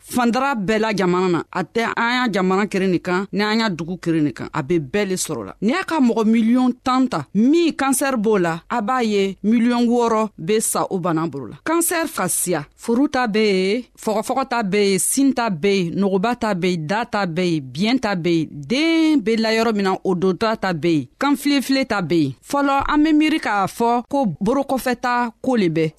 fandara bɛɛ la jamana na a tɛ an y'a jamana kere nin kan ni an y'a dugu kere nin kan a be bɛɛ le sɔrɔ la n'i y'a ka mɔgɔ miliyɔn tan ta min kansɛri b'o la a b'a ye miliyɔn wɔɔrɔ be sa o bana bolo la kansɛri ka siya furu ta be ye fɔgɔfɔgɔ ta be ye sin ta be ye nogoba ta be ye da ta be ye biyɛn ta be ye deen be layɔrɔ min na o dota ta be ye kan filefile ta be ye fɔlɔ an be miiri k'a fɔ ko borokɔfɛta koo le bɛ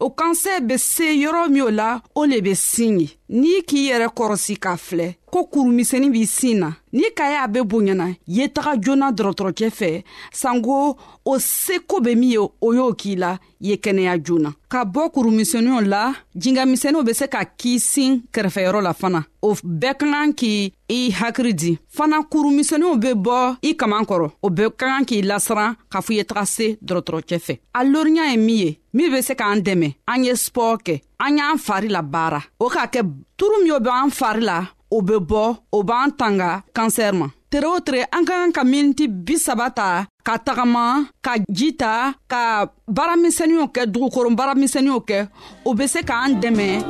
o kansɛ be se yɔrɔ min o la o le be sin ye n'i k'i yɛrɛ kɔrɔsi k'a filɛ ko kurumisɛnin b'i sin na ni ka y'a be bonyana ye taga joona dɔrɔtɔrɔcɛ fɛ sanko o seko be min ye o y'o k'i la ye kɛnɛya joona ka bɔ kurumisɛniw la jingamisɛniw be se ka k'i sin kɛrɛfɛyɔrɔ la fana o bɛɛ ka kan k'i i hakiri di fana kurumisɛniw be bɔ i kaman kɔrɔ o bɛɛ ka kan k'i lasiran k'a fɔ ye taga se dɔrɔtɔrɔcɛ fɛ a loriya ye min ye min be se k'an dɛmɛ an ye spɔɔ kɛ an y'an fari la baara o k'a kɛ turu min o be an fari la o be bɔ o b'an tanga kansɛr ma tere o tere an ka kan ka miniti bisaba ta ka tagama ka ji ta ka baaramisɛniw kɛ dugukoron baaramisɛniw kɛ o be se k'an dɛmɛ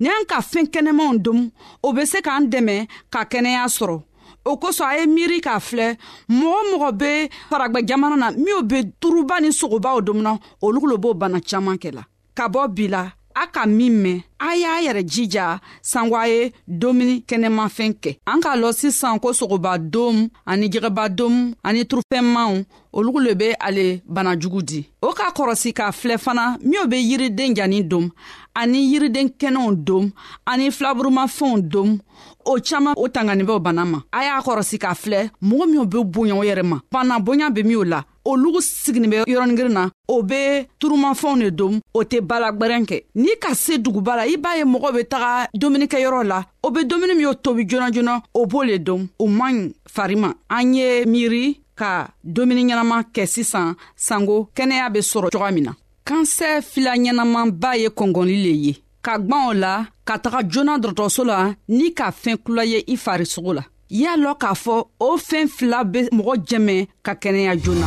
ni an ka fɛn kɛnɛmanw dom o be se k'an dɛmɛ ka kɛnɛya sɔrɔ o kosɔn a ye miiri k'a filɛ mɔgɔ mɔgɔ be faragwɛ jamana na minw be turuba ni sogobaw domina olu lo b'o bana caaman kɛ la ka bɔ bi la a ka min mɛn a y'a yɛrɛ jija sanko a ye domuni kɛnɛmafɛn kɛ an k'a lɔ sisan ko sogoba dom ani jɛgɛba dom ani turufɛnmanw olugu le be ale bana jugu di o ka kɔrɔsi k'a filɛ fana minw be yiriden jani dom ani yiriden kɛnɛw dom ani filaburumafɛnw dom o caaman o tanganibɛw bana ma a y'a kɔrɔsi k'a filɛ mɔgɔ minw be bonya o yɛrɛ ma bana bonya be minw la olugu siginin bɛ yɔrɔningirin na o be turumafɛnw de dom o tɛ balagwɛrɛn kɛ n'i ka se duguba la i b'a ye mɔgɔ be taga dumunikɛyɔrɔ la o be dumuni min o tobi joona joona o b'o le dom o man ɲi fari ma an ye miiri ka dumuni ɲɛnama kɛ sisan sanko kɛnɛya bɛ sɔrɔ cogoya min na kansɛ fila ɲɛnamanba ye kɔngɔli le ye ka gwan o la ka taga joona dɔrɔtɔrɔso la ni ka fɛn kula ye i farisogo la y'a lɔn k'a fɔ o fɛn fila bɛ mɔgɔ jɛmɛ ka kɛnɛya joona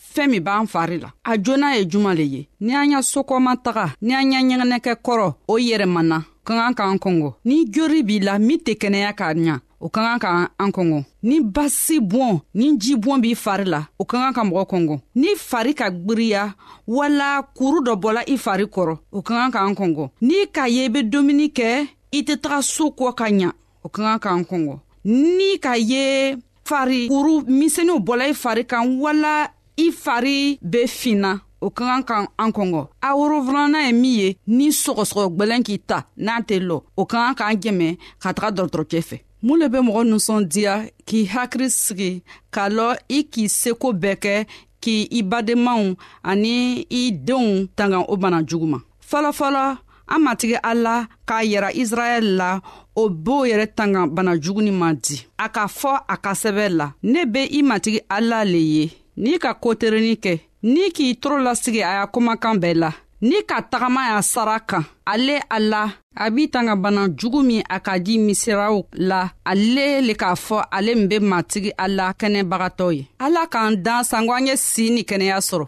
fɛɛn min b'an fari la a joona ye juman le ye ni an y'a sokɔma taga ni an y'a ɲɛgɛnɛkɛ kɔrɔ o yɛrɛmana ka kan k'an kɔngɔ ni jori b'i la min tɛ kɛnɛya k'a ɲa o ka kan ka an kɔngɔ ni basi bɔn ni ji bɔn b'i fari la o ka kan ka mɔgɔ kɔngɔ ni fari ka gbiriya wala kuru dɔ bɔla i fari kɔrɔ o ka kan ka an kɔngɔ n'i k'a ye i be dumuni kɛ i tɛ taga soo kɔ ka ɲa o ka kan k'an kɔngɔ ni ka ye fari kuru misɛnninw bɔla i fari kan wala i fari bɛ finna o ka kan ka an kɔngɔ a worofilana ye min ye ni sɔgɔsɔgɔ gwɛlɛn k'i ta n'a tɛ lɔ o ka kan k'an jɛmɛ ka taga dɔgɔtɔrɔcɛ fɛ mun le bɛ mɔgɔ ninsɔndiya k'i hakili sigi k'a lɔ i k'i seko bɛɛ kɛ k'i i badenmaw ani i denw tanga o bana jugu ma fɔlɔfɔlɔ an matigi ala k'a yira israɛl la o b'o yɛrɛ tanga bana juguni man di a k'a fɔ a ka sɛbɛ la ne be i matigi ala le ye n'i ka koterenni kɛ n'i k'i toro lasigi a y'a komakan bɛɛ la n'i ka tagama y'a sara kan ale a la a b'i tanga bana jugu min a ka di misiraw la ale le k'a fɔ ale min be matigi ala kɛnɛbagatɔ ye ala k'an dan sanko an ye sii ni kɛnɛya sɔrɔ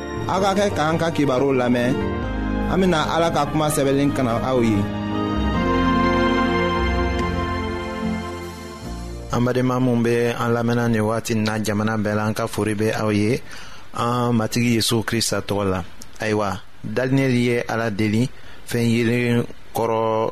aw ka kɛ k'an ka kibaruw lamɛn an bena ala ka kuma sɛbɛnlen kana aw ye an badenma minw be an lamɛnna nin wagati na jamana bɛɛ la an ka fori be aw ye an matigi yezu krista tɔgɔ la ayiwa daninɛli ye ala deli fɛn yelen kɔrɔ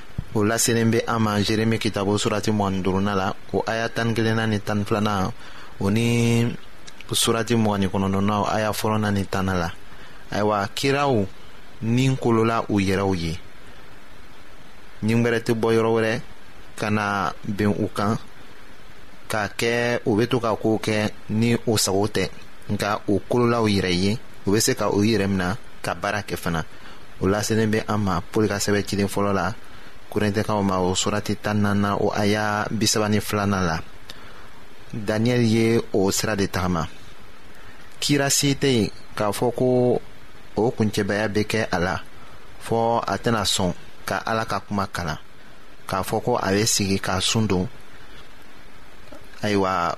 o laselen bɛ an ma jeremi kitabo surati mugan ni duurunan la o aya tan ni kelenna ni tan ni filanan o ni surati mugan ni kɔnɔntɔnnaw aya fɔlɔnan ni tanna la ayiwa kiraw ni kolola u yɛrɛw ye ni wɛrɛ tɛ bɔ yɔrɔ wɛrɛ ka na bɛn u kan k'a kɛ u bɛ to ka kow kɛ ni o sago tɛ nka u kololaw yɛrɛ ye u bɛ se ka u yɛrɛ minɛ ka baara kɛ fana o lasennen bɛ an ma pɔli ka sɛbɛn cilen fɔlɔ la korintɛkaw ma o surati tan nana o aya bisaba ni filanan la daniyɛli ye o sira de tagama kira si tɛ yen k'a fɔ ko o kuncɛbaya bɛ kɛ a la fɔ a tɛna sɔn ka ala ka kuma kalan k'a fɔ ko a bɛ sigi k'a sun don ayiwa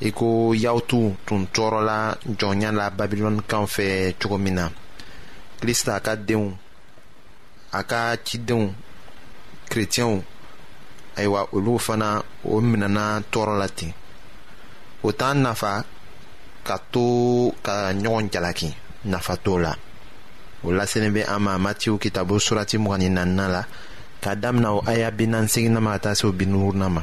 i ko yawutu tun tɔɔrɔla jɔnya la babilɔnikaw fɛ cogo min na krista ka denw a ka cidenw kretiyɛnw ayiwa olu fana o minɛna tɔɔrɔ la ten o t'an nafa ka to ka ɲɔgɔn jalaki nafa t'o la o laselen bɛ an ma matiw kitabu surati mugan ni naaninan la k'a damina o aya bi naani seginna ma ka taa se o bi ma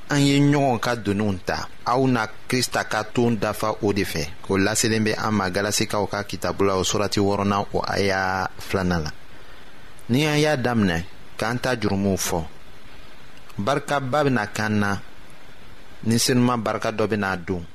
an ye ɲɔgɔn ka doniw ta aw na krista ka ton dafa o de fɛ o laselen bɛ an ma galasikaw ka kitabu la o surati wɔɔrɔnan o aya filanan la ni an y'a daminɛ k'an ta jurumuw fɔ barikaba bɛna kan na ni senuma barika dɔ bɛna don